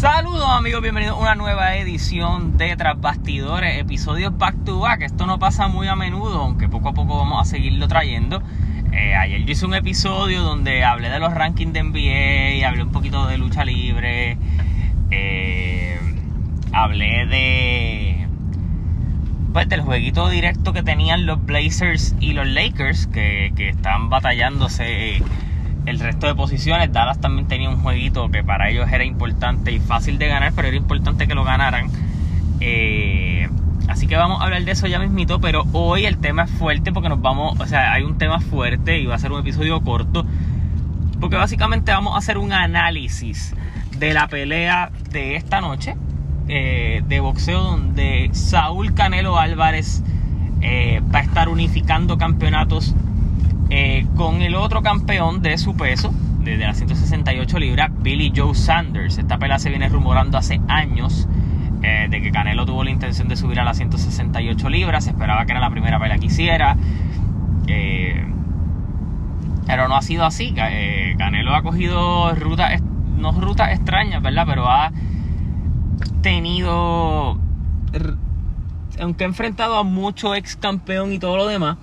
Saludos amigos, bienvenidos a una nueva edición de Tras Bastidores, episodios back to back. Esto no pasa muy a menudo, aunque poco a poco vamos a seguirlo trayendo. Eh, ayer yo hice un episodio donde hablé de los rankings de NBA, hablé un poquito de lucha libre, eh, hablé de pues del jueguito directo que tenían los Blazers y los Lakers, que, que están batallándose el resto de posiciones. Dallas también tenía un jueguito que para ellos era importante y fácil de ganar, pero era importante que lo ganaran. Eh, así que vamos a hablar de eso ya mismito, pero hoy el tema es fuerte porque nos vamos, o sea, hay un tema fuerte y va a ser un episodio corto, porque básicamente vamos a hacer un análisis de la pelea de esta noche eh, de boxeo donde Saúl Canelo Álvarez eh, va a estar unificando campeonatos eh, con el otro campeón de su peso, desde las 168 libras, Billy Joe Sanders. Esta pelea se viene rumorando hace años eh, de que Canelo tuvo la intención de subir a las 168 libras. Se esperaba que era la primera pelea que hiciera. Eh, pero no ha sido así. Canelo ha cogido rutas, no rutas extrañas, ¿verdad? Pero ha tenido, aunque ha enfrentado a mucho ex campeón y todo lo demás,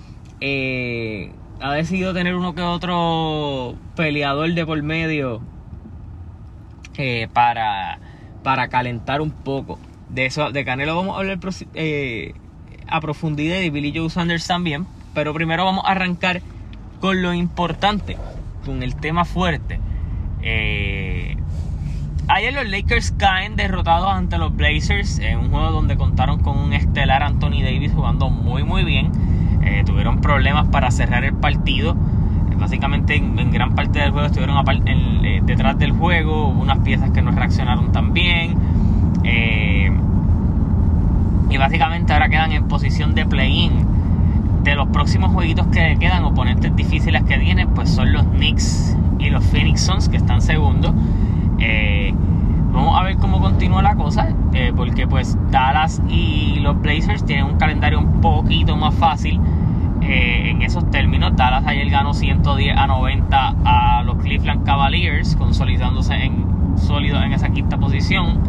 ha decidido tener uno que otro peleador de por medio eh, para, para calentar un poco. De eso, de Canelo vamos a hablar eh, a profundidad y de Billy Joe Sanders también. Pero primero vamos a arrancar con lo importante, con el tema fuerte. Eh, ayer los Lakers caen derrotados ante los Blazers en un juego donde contaron con un estelar Anthony Davis jugando muy muy bien eh, tuvieron problemas para cerrar el partido. Eh, básicamente en, gran parte del juego estuvieron eh, detrás del juego, hubo unas piezas que no reaccionaron tan bien. y básicamente ahora quedan en posición de play-in. De los próximos jueguitos que quedan, oponentes difíciles que tienen, pues son los Knicks y los Phoenix Suns que están segundos. vamos a ver cómo porque pues Dallas y los Blazers tienen un calendario un poquito más fácil. Eh, en esos términos, Dallas ayer ganó 110 a 90 a los Cleveland Cavaliers, consolidándose en sólido en esa quinta posición.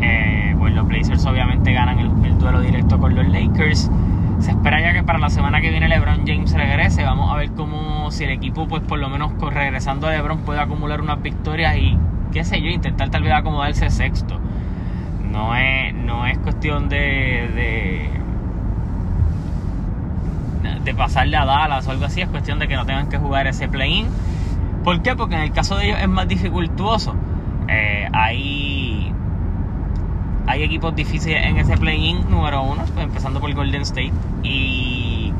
Eh, pues los Blazers obviamente ganan el, duelo directo con los Lakers. Se espera ya que para la semana que viene LeBron James regrese. Vamos a ver cómo si el equipo, pues por lo menos regresando a LeBron, puede acumular unas victorias y qué sé yo, intentar tal vez acomodarse sexto. No es, no es cuestión de de pasarle a Dallas o algo así, es cuestión de que no tengan que jugar ese play-in. ¿Por qué? Porque en el caso de ellos es más dificultuoso. Eh, hay, hay equipos difíciles en ese play-in, número uno, pues empezando por Golden State. Y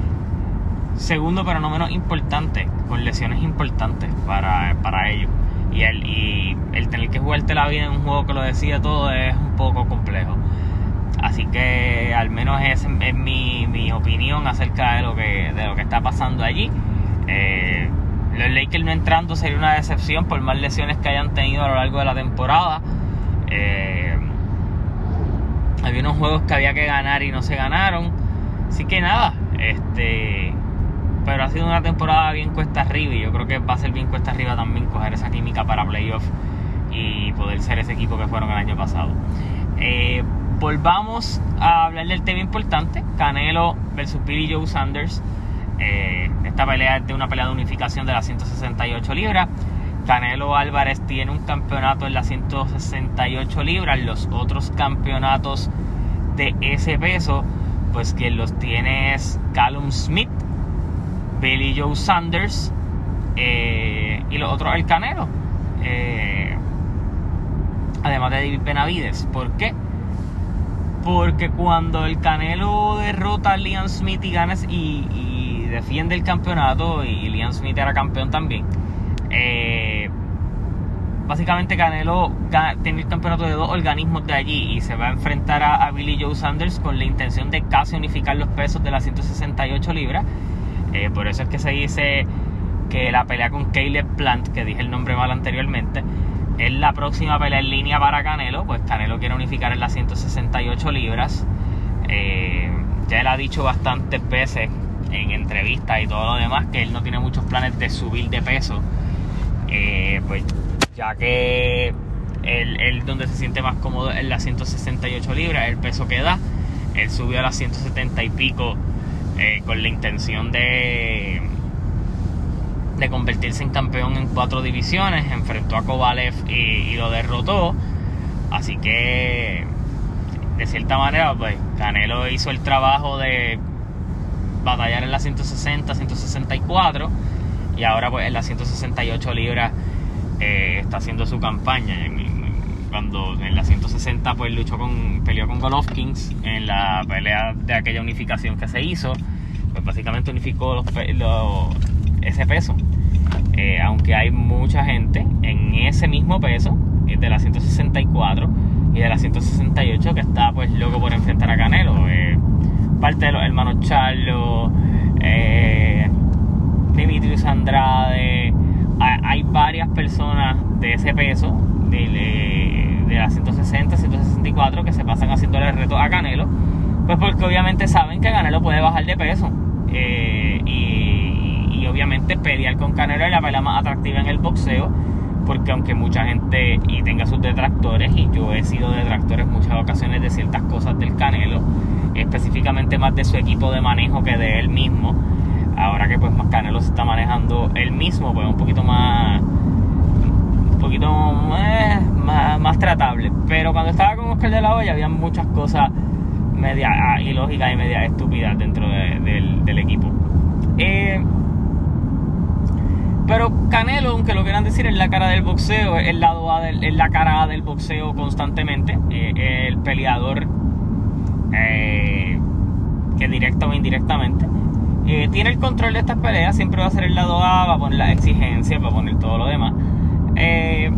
segundo, pero no menos importante, con lesiones importantes para, para ellos. Y el, y el tener que jugarte la vida en un juego que lo decía todo es un poco complejo. Así que al menos es, es mi, mi, opinión acerca de lo que, de lo que está pasando allí. Eh, los Lakers no entrando sería una decepción por más lesiones que hayan tenido a lo largo de la temporada. Eh, había unos juegos que había que ganar y no se ganaron. Así que nada, este pero ha sido una temporada bien cuesta arriba y yo creo que va a ser bien cuesta arriba también coger esa química para playoff y poder ser ese equipo que fueron el año pasado. Eh, volvamos a hablar del tema importante, Canelo versus Billy Joe Sanders. Eh, esta pelea es de una pelea de unificación de las 168 libras. Canelo Álvarez tiene un campeonato en las 168 libras. Los otros campeonatos de ese peso, pues quien los tiene es Callum Smith, Billy Joe Sanders eh, y los otros el Canelo. Eh, además de David Benavides. ¿Por qué? Porque cuando el Canelo derrota a Liam Smith y gana y, defiende el campeonato, y Liam Smith era campeón también, eh, básicamente Canelo tiene el campeonato de dos organismos de allí y se va a enfrentar a, Billy Joe Sanders con la intención de casi unificar los pesos de las 168 libras. Eh, por eso es que se dice que la pelea con Caleb Plant, que dije el nombre mal anteriormente, es la próxima pelea en línea para Canelo, pues Canelo quiere unificar en las 168 libras. Eh, ya él ha dicho bastantes veces en entrevistas y todo lo demás que él no tiene muchos planes de subir de peso. Eh, pues ya que el, él donde se siente más cómodo en las 168 libras, el peso que da. Él subió a las 170 y pico eh, con la intención de, de convertirse en campeón en cuatro divisiones. Enfrentó a Kovalev y, lo derrotó. Así que, de cierta manera, pues Canelo hizo el trabajo de batallar en las 160, 164 y ahora pues en las 168 libras eh, está haciendo su campaña. Cuando en las 160 pues luchó con, peleó con Golovkin en la pelea de aquella unificación que se hizo, pues básicamente unificó ese peso. Eh, aunque hay mucha gente en ese mismo peso, eh, de la 164 y de la 168, que está pues loco por enfrentar a Canelo. parte de los hermanos Charlo, Dimitrius Andrade, hay varias personas de ese peso, de, de las 160, 164, que se pasan haciéndole el reto a Canelo, pues porque obviamente saben que Canelo puede bajar de peso. Eh, y, obviamente pelear con Canelo es la pelea más atractiva en el boxeo, porque aunque mucha gente y tenga sus detractores, y yo he sido detractor en muchas ocasiones de ciertas cosas del Canelo, específicamente más de su equipo de manejo que de él mismo, ahora que pues más Canelo se está manejando él mismo, pues un poquito más poquito eh, más, tratable. Pero cuando estaba con Oscar de la Hoya había muchas cosas media ah, ilógicas y media estúpidas dentro del, equipo. Eh, pero Canelo, aunque lo quieran decir, es la cara del boxeo, es el lado A del, es la cara A del boxeo constantemente. Eh, el peleador que directa o indirectamente tiene el control de estas peleas, siempre va a ser el lado A, va a poner las exigencias, va a poner todo lo demás. Eh,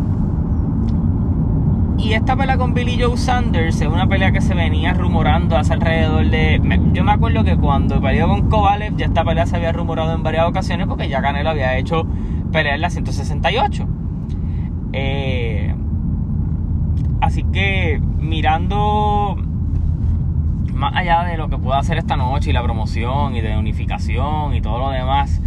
y esta pelea con Billy Joe Sanders es una pelea que se venía rumorando hace alrededor de. yo me acuerdo que cuando peleó con Kovalev, ya esta pelea se había rumorado en varias ocasiones porque ya Canelo había hecho pelea en la 168. Eh, así que mirando más allá de lo que pueda hacer esta noche y la promoción y de unificación y todo lo demás,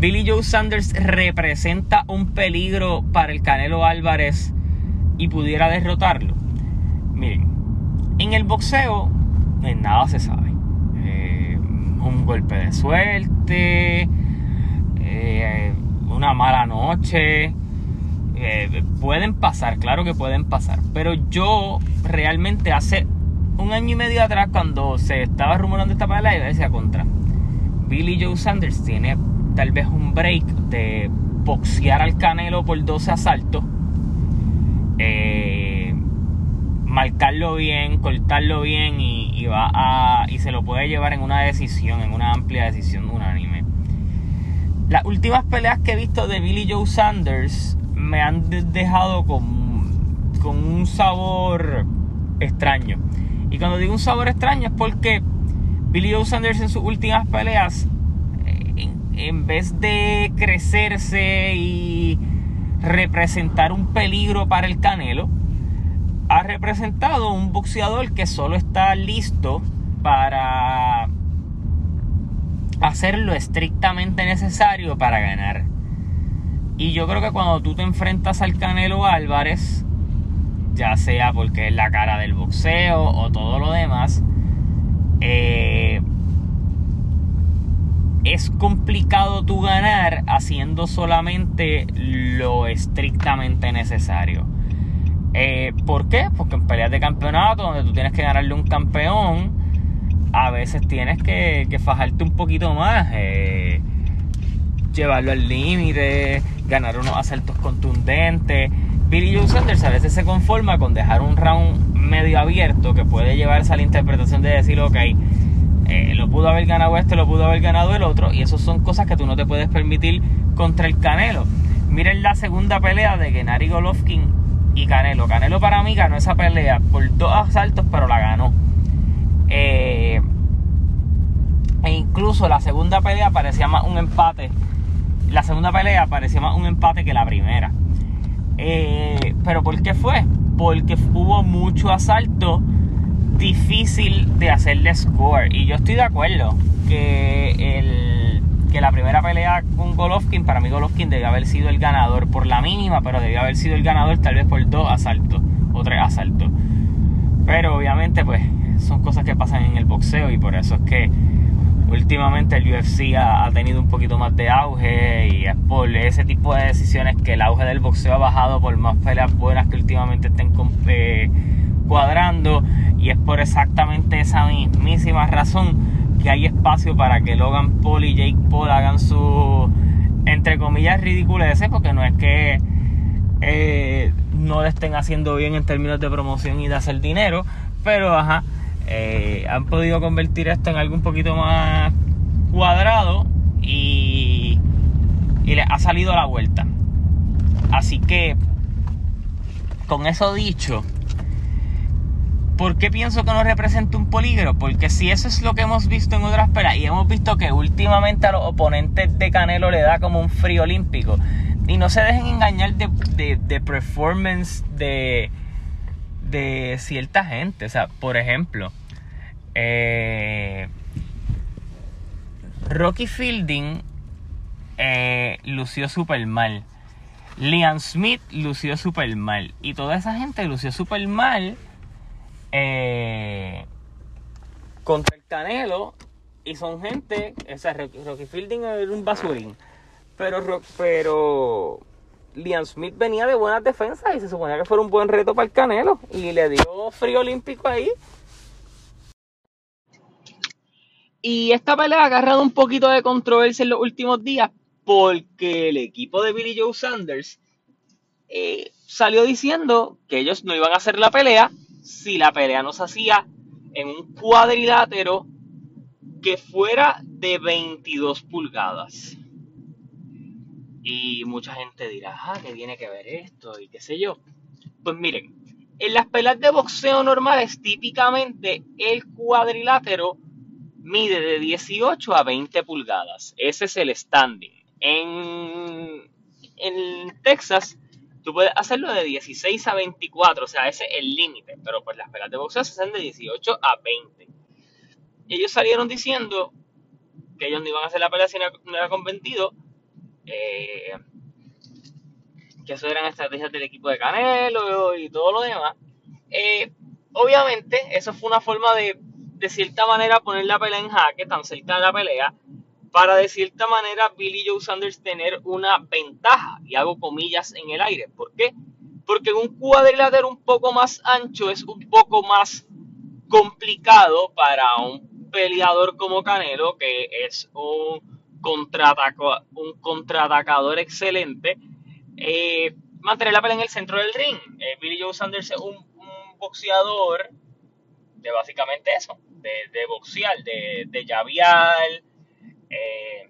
Billy Joe Sanders representa un peligro para el Canelo Álvarez y pudiera derrotarlo. Miren, en el boxeo en nada se sabe. Eh, un golpe de suerte, eh, una mala noche, eh, pueden pasar, claro que pueden pasar, pero yo realmente hace un año y medio atrás, cuando se estaba rumorando esta pelea, yo decía contra. Billy Joe Sanders tiene tal vez un break de boxear al Canelo por 12 asaltos. Eh, marcarlo bien, cortarlo bien y, va a, y se lo puede llevar en una decisión, en una amplia decisión unánime. Las últimas peleas que he visto de Billy Joe Sanders me han dejado con, con un sabor extraño. Y cuando digo un sabor extraño es porque Billy Joe Sanders en sus últimas peleas, en, vez de crecerse y representar un peligro para el Canelo, ha representado un boxeador que solo está listo para hacer lo estrictamente necesario para ganar. Y yo creo que cuando tú te enfrentas al Canelo Álvarez, ya sea porque es la cara del boxeo o todo lo demás, eh, es complicado tú ganar haciendo solamente lo estrictamente necesario. Eh, ¿Por qué? Porque en peleas de campeonato, donde tú tienes que ganarle un campeón, a veces tienes que, fajarte un poquito más, eh, llevarlo al límite, ganar unos asaltos contundentes. Billy Joe Sanders a veces se conforma con dejar un round medio abierto que puede llevarse a la interpretación de decir, ok, eh, lo pudo haber ganado este, lo pudo haber ganado el otro, y eso son cosas que tú no te puedes permitir contra el Canelo. Miren la segunda pelea de Gennady Golovkin y Canelo. Canelo para mí ganó esa pelea por dos asaltos, pero la ganó. Eh, e incluso la segunda pelea parecía más un empate. La segunda pelea parecía más un empate que la primera. Eh, ¿Pero por qué fue? Porque hubo mucho asalto difícil de hacerle score. Y yo estoy de acuerdo que, el, que la primera pelea con Golovkin, para mí Golovkin debió haber sido el ganador por la mínima, pero debió haber sido el ganador tal vez por dos asaltos o tres asaltos. Pero obviamente pues son cosas que pasan en el boxeo y por eso es que últimamente el UFC ha, tenido un poquito más de auge y es por ese tipo de decisiones que el auge del boxeo ha bajado por más peleas buenas que últimamente estén eh, cuadrando y es por exactamente esa mismísima razón que hay espacio para que Logan Paul y Jake Paul hagan su entre comillas ridiculeces porque no es que eh, no le estén haciendo bien en términos de promoción y de hacer dinero pero ajá eh, han podido convertir esto en algo un poquito más cuadrado y, les ha salido a la vuelta. Así que, con eso dicho, ¿por qué pienso que no representa un peligro? Porque si eso es lo que hemos visto en otras peleas y hemos visto que últimamente a los oponentes de Canelo le da como un frío olímpico. Y no se dejen engañar de, de performance de, de cierta gente. O sea, por ejemplo, eh, Rocky Fielding eh, lució súper mal. Liam Smith lució súper mal. Y toda esa gente lució súper mal eh, contra el Canelo. Y son gente. O sea, Rocky Fielding era un basurín. Pero, pero Liam Smith venía de buenas defensas y se suponía que fuera un buen reto para el Canelo. Y le dio frío olímpico ahí. Y esta pelea ha agarrado un poquito de controversia en los últimos días porque el equipo de Billy Joe Sanders eh, salió diciendo que ellos no iban a hacer la pelea si la pelea no se hacía en un cuadrilátero que fuera de 22 pulgadas. Y mucha gente dirá, ah, ¿qué tiene que ver esto? Y qué sé yo. Pues miren, en las peleas de boxeo normales, típicamente el cuadrilátero mide de 18 a 20 pulgadas. Ese es el standing. En, en Texas, tú puedes hacerlo de 16 a 24, o sea, ese es el límite. Pero pues las pelas de boxeo se hacen de 18 a 20. ellos salieron diciendo que ellos no iban a hacer la pelea si no era convencido. Eh, que eso eran estrategias del equipo de Canelo y todo lo demás. Eh, obviamente, eso fue una forma de de cierta manera poner la pelea en jaque, tan cerca de la pelea, para de cierta manera Billy Joe Sanders tener una ventaja, y hago comillas en el aire. ¿Por qué? Porque un cuadrilátero un poco más ancho es un poco más complicado para un peleador como Canelo, que es un, contraatacador excelente, eh, mantener la pelea en el centro del ring. Eh, Billy Joe Sanders es un, boxeador de básicamente eso, de, de boxear, de, de llaviar, eh,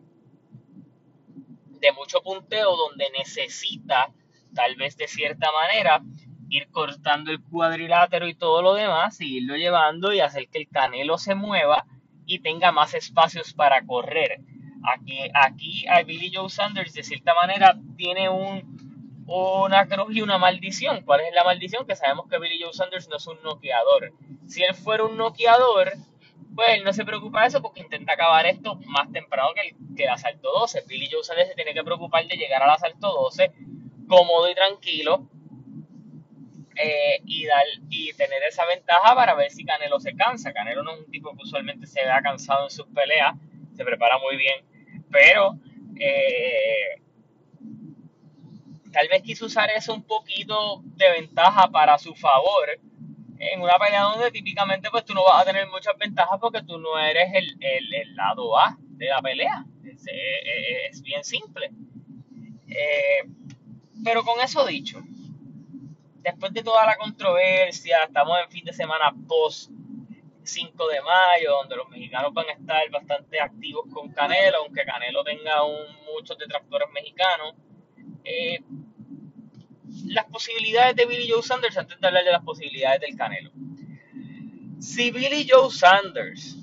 de mucho punteo, donde necesita, tal vez de cierta manera, ir cortando el cuadrilátero y todo lo demás, y irlo llevando y hacer que el canelo se mueva y tenga más espacios para correr. Aquí, aquí a Billy Joe Sanders de cierta manera tiene un, una cruz y una maldición. ¿Cuál es la maldición? Que sabemos que Billy Joe Sanders no es un noqueador. Si él fuera un noqueador, pues él no se preocupa de eso porque intenta acabar esto más temprano que el, que el asalto 12. Billy Joe Sanders se tiene que preocupar de llegar al asalto 12 cómodo y tranquilo eh, y tener esa ventaja para ver si Canelo se cansa. Canelo no es un tipo que usualmente se vea cansado en sus peleas, se prepara muy bien, pero eh, tal vez quiso usar eso un poquito de ventaja para su favor en una pelea donde típicamente pues tú no vas a tener muchas ventajas porque tú no eres el, el, lado A de la pelea. Es, bien simple. Eh, pero con eso dicho, después de toda la controversia, estamos en fin de semana post 5 de mayo, donde los mexicanos van a estar bastante activos con Canelo, aunque Canelo tenga un, muchos detractores mexicanos. Eh, las posibilidades de Billy Joe Sanders antes de hablar de las posibilidades del Canelo. Si Billy Joe Sanders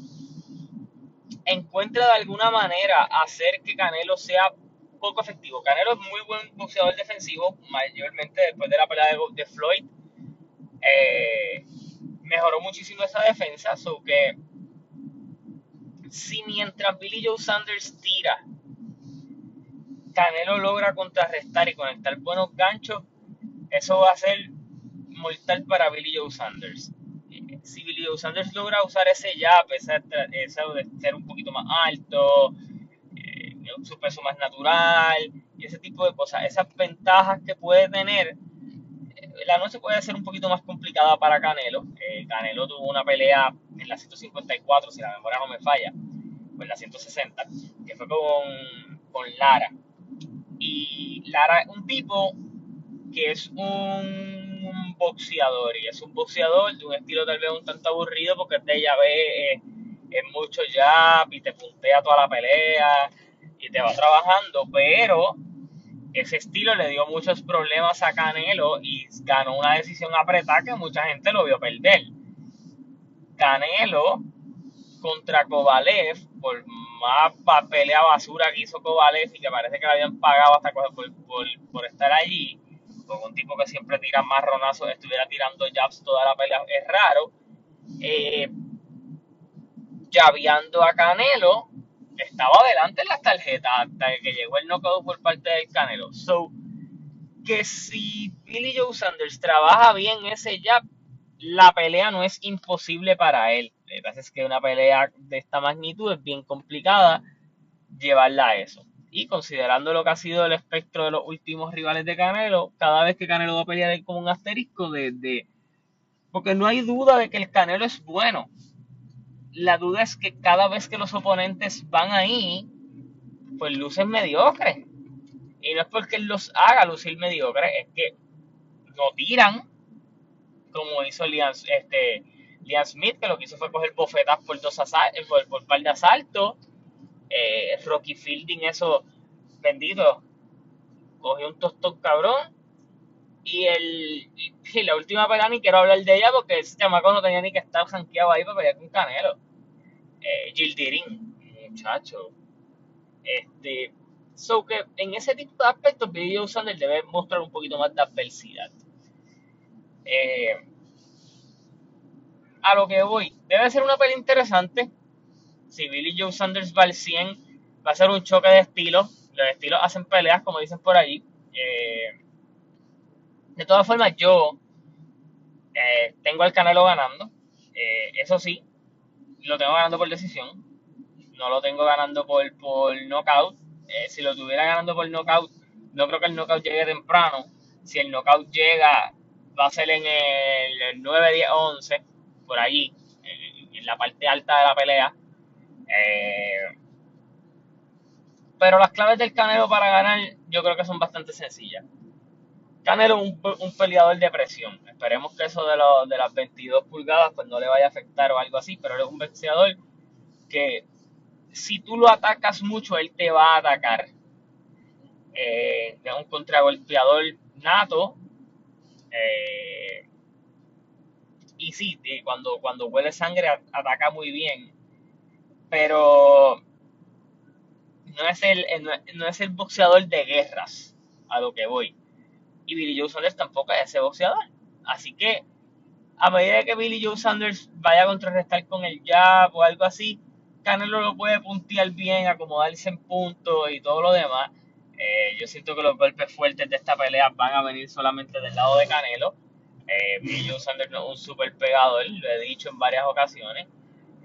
encuentra de alguna manera hacer que Canelo sea poco efectivo, Canelo es muy buen boxeador defensivo, mayormente después de la pelea de, Floyd, eh, mejoró muchísimo esa defensa, so que si mientras Billy Joe Sanders tira, Canelo logra contrarrestar y conectar buenos ganchos, eso va a ser mortal para Billy Joe Sanders. Si Billy Joe Sanders logra usar ese jab, ese, de ser un poquito más alto, eh, su peso más natural y ese tipo de cosas, esas ventajas que puede tener, eh, la noche puede ser un poquito más complicada para Canelo. Eh, Canelo tuvo una pelea en la 154, si la memoria no me falla, o en la 160, que fue con, con Lara. Y Lara es un tipo que es un boxeador y es un boxeador de un estilo tal vez un tanto aburrido porque te ya ve eh, en mucho jab y te puntea toda la pelea y te va trabajando, pero ese estilo le dio muchos problemas a Canelo y ganó una decisión apretada que mucha gente lo vio perder. Canelo contra Kovalev, por más pelea basura que hizo Kovalev y que parece que le habían pagado hasta por, por, por estar allí, con un tipo que siempre tira más ronazos, estuviera tirando jabs toda la pelea, es raro. Eh, llaveando a Canelo, estaba adelante en las tarjetas hasta que llegó el knockout por parte del Canelo. So, que si Billy Joe Sanders trabaja bien ese jab, la pelea no es imposible para él. Lo que es que una pelea de esta magnitud es bien complicada llevarla a eso. Y considerando lo que ha sido el espectro de los últimos rivales de Canelo, cada vez que Canelo va a pelear hay como un asterisco de, Porque no hay duda de que el Canelo es bueno. La duda es que cada vez que los oponentes van ahí, pues lucen mediocres. Y no es porque él los haga lucir mediocres, es que no tiran, como hizo Liam, este, Smith, que lo que hizo fue coger bofetas por, dos por, por par de asaltos eh, Rocky Fielding, eso bendito, cogió un tostón cabrón. Y, el, y, la última pelea ni quiero hablar de ella porque ese chamaco no tenía ni que estar janqueado ahí para pelear con Canelo. Eh, muchacho. Este, so que en ese tipo de aspectos, Billy Joe Sanders debe mostrar un poquito más de adversidad. Eh, a lo que voy, debe ser una pelea interesante si Billy Joe Sanders va al 100, va a ser un choque de estilos. Los estilos hacen peleas, como dicen por ahí. Eh, de todas formas, yo eh, tengo al Canelo ganando. Eh, eso sí, lo tengo ganando por decisión. No lo tengo ganando por, por knockout. si lo tuviera ganando por knockout, no creo que el knockout llegue temprano. Si el knockout llega, va a ser en el 9, 10, 11, por allí, en la parte alta de la pelea. Eh, pero las claves del Canelo para ganar yo creo que son bastante sencillas. Canelo es un, peleador de presión. Esperemos que eso de, de las 22 pulgadas pues no le vaya a afectar o algo así, pero él es un boxeador que si tú lo atacas mucho, él te va a atacar. Eh, es un contragolpeador nato. Eh, y sí, cuando, cuando huele sangre ataca muy bien pero no es el, no, es el boxeador de guerras a lo que voy. Y Billy Joe Sanders tampoco es ese boxeador. Así que a medida que Billy Joe Sanders vaya a contrarrestar con el jab o algo así, Canelo lo puede puntear bien, acomodarse en punto y todo lo demás. Eh, yo siento que los golpes fuertes de esta pelea van a venir solamente del lado de Canelo. Eh, Billy Joe Sanders no es un super pegador, lo he dicho en varias ocasiones.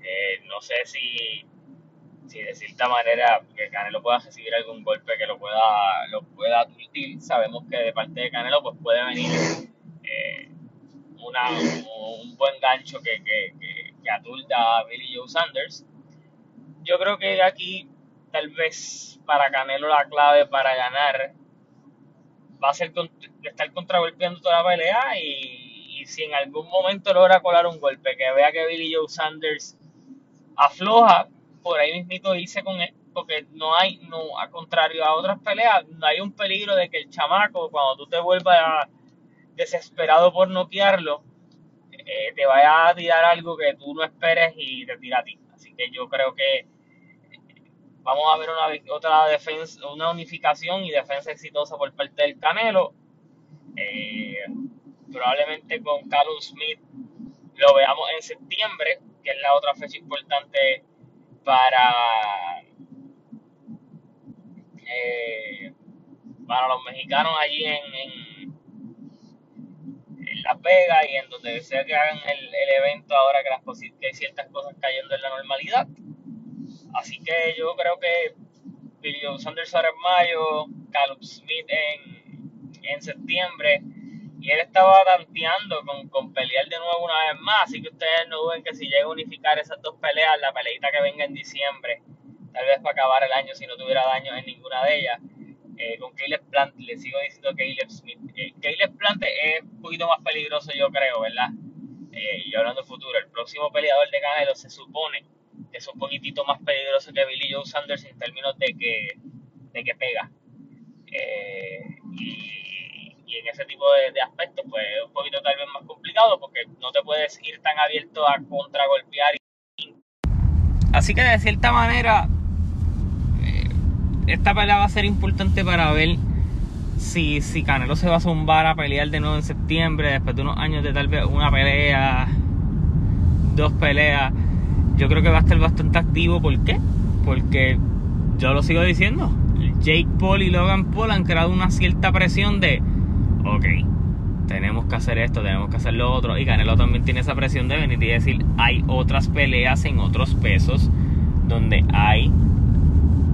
Eh, no sé si, si de cierta manera que Canelo pueda recibir algún golpe que lo pueda lo pueda aturdir. Sabemos que de parte de Canelo pues puede venir eh, una, un buen gancho que, que, que, a Billy Joe Sanders. Yo creo que aquí tal vez para Canelo la clave para ganar va a ser estar contragolpeando toda la pelea y, y, si en algún momento logra colar un golpe que vea que Billy Joe Sanders afloja, por ahí mismito dice con él, porque no hay, no, a contrario a otras peleas, no hay un peligro de que el chamaco, cuando tú te vuelvas desesperado por noquearlo, eh, te vaya a tirar algo que tú no esperes y te tira a ti. Así que yo creo que vamos a ver una otra defensa, una unificación y defensa exitosa por parte del Canelo. Eh, probablemente con Carlos Smith lo veamos en septiembre que es la otra fecha importante para, eh, para los mexicanos allí en, en, Las Vegas y en donde sea que hagan el, evento ahora que, las que hay ciertas cosas cayendo en la normalidad. Así que yo creo que Billy Joe Saunders ahora en mayo, Caleb Smith en, en septiembre y él estaba tanteando con, con, pelear de nuevo una vez más, así que ustedes no duden que si llega a unificar esas dos peleas, la peleita que venga en diciembre, tal vez para acabar el año si no tuviera daño en ninguna de ellas, eh, con Caleb Plant, le sigo diciendo Caleb Smith. Eh, Caleb Plant es un poquito más peligroso yo creo, ¿verdad? Eh, y hablando de futuro, el próximo peleador de Canelo se supone que es un poquitito más peligroso que Billy Joe Sanders en términos de que, de que pega. y y en ese tipo de, aspectos pues es un poquito tal vez más complicado porque no te puedes ir tan abierto a contragolpear. Así que de cierta manera eh, esta pelea va a ser importante para ver si, si Canelo se va a zumbar a pelear de nuevo en septiembre después de unos años de tal vez una pelea, dos peleas. Yo creo que va a estar bastante activo. ¿Por qué? Porque yo lo sigo diciendo. Jake Paul y Logan Paul han creado una cierta presión de ok, tenemos que hacer esto, tenemos que hacer lo otro. Y Canelo también tiene esa presión de venir y decir, hay otras peleas en otros pesos donde hay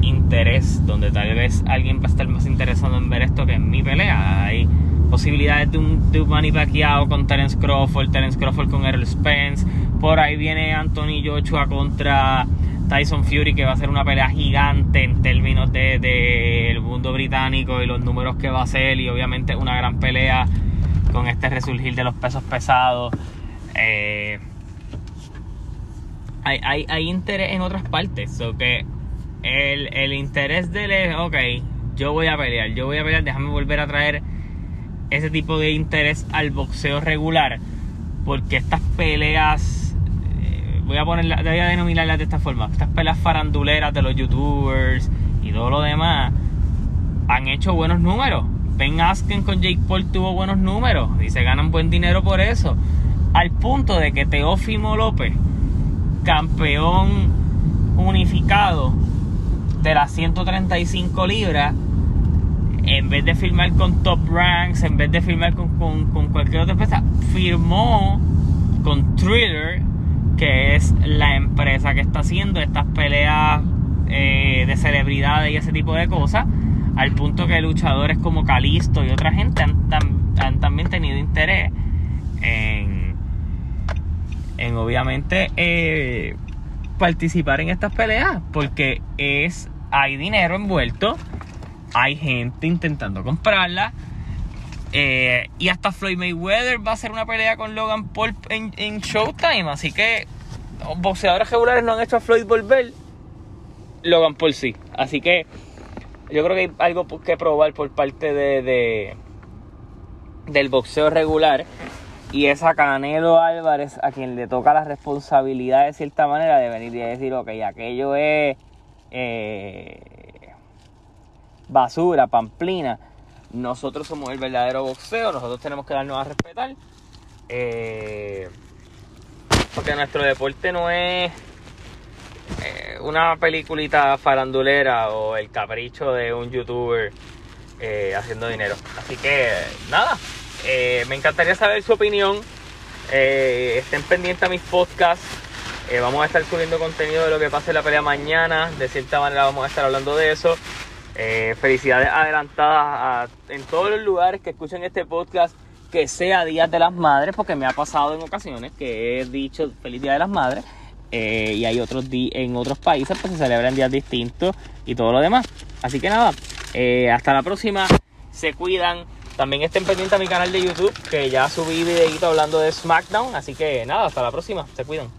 interés, donde tal vez alguien va a estar más interesado en ver esto que en mi pelea. Hay posibilidades de un, de un Manny Pacquiao con Terence Crawford, Terence Crawford con Errol Spence. Por ahí viene Anthony Joshua contra Tyson Fury, que va a ser una pelea gigante en términos del de, mundo británico y los números que va a ser, y obviamente una gran pelea con este resurgir de los pesos pesados. Eh, hay, hay, interés en otras partes, o que el, el interés de ok, yo voy a pelear, yo voy a pelear, déjame volver a traer ese tipo de interés al boxeo regular, porque estas peleas voy a ponerla, voy a denominarlas de esta forma. Estas pelas faranduleras de los youtubers y todo lo demás han hecho buenos números. Ben Asken con Jake Paul tuvo buenos números y se ganan buen dinero por eso. Al punto de que Teófimo López, campeón unificado de las 135 libras, en vez de firmar con Top Ranks, en vez de firmar con, con cualquier otra empresa, firmó con Thriller que es la empresa que está haciendo estas peleas eh, de celebridades y ese tipo de cosas, al punto que luchadores como Calisto y otra gente han, también tenido interés en, en obviamente eh, participar en estas peleas, porque es hay dinero envuelto, hay gente intentando comprarla eh, y hasta Floyd Mayweather va a hacer una pelea con Logan Paul en, Showtime. Así que boxeadores regulares no han hecho a Floyd volver. Logan Paul sí. Así que yo creo que hay algo que probar por parte de, del boxeo regular. Y es a Canelo Álvarez a quien le toca la responsabilidad de cierta manera de venir y decir, ok, aquello es eh, basura, pamplina nosotros somos el verdadero boxeo, nosotros tenemos que darnos a respetar. Eh, porque nuestro deporte no es eh, una peliculita farandulera o el capricho de un youtuber eh, haciendo dinero. Así que nada, me encantaría saber su opinión. estén pendientes a mis podcasts. vamos a estar subiendo contenido de lo que pase en la pelea mañana. De cierta manera vamos a estar hablando de eso. Eh, felicidades adelantadas en todos los lugares que escuchen este podcast, que sea Día de las Madres, porque me ha pasado en ocasiones que he dicho Feliz Día de las Madres. Eh, y hay otros en otros países pues se celebran días distintos y todo lo demás. Así que nada, eh, hasta la próxima, se cuidan. También estén pendientes a mi canal de YouTube, que ya subí videito hablando de SmackDown. Así que nada, hasta la próxima, se cuidan.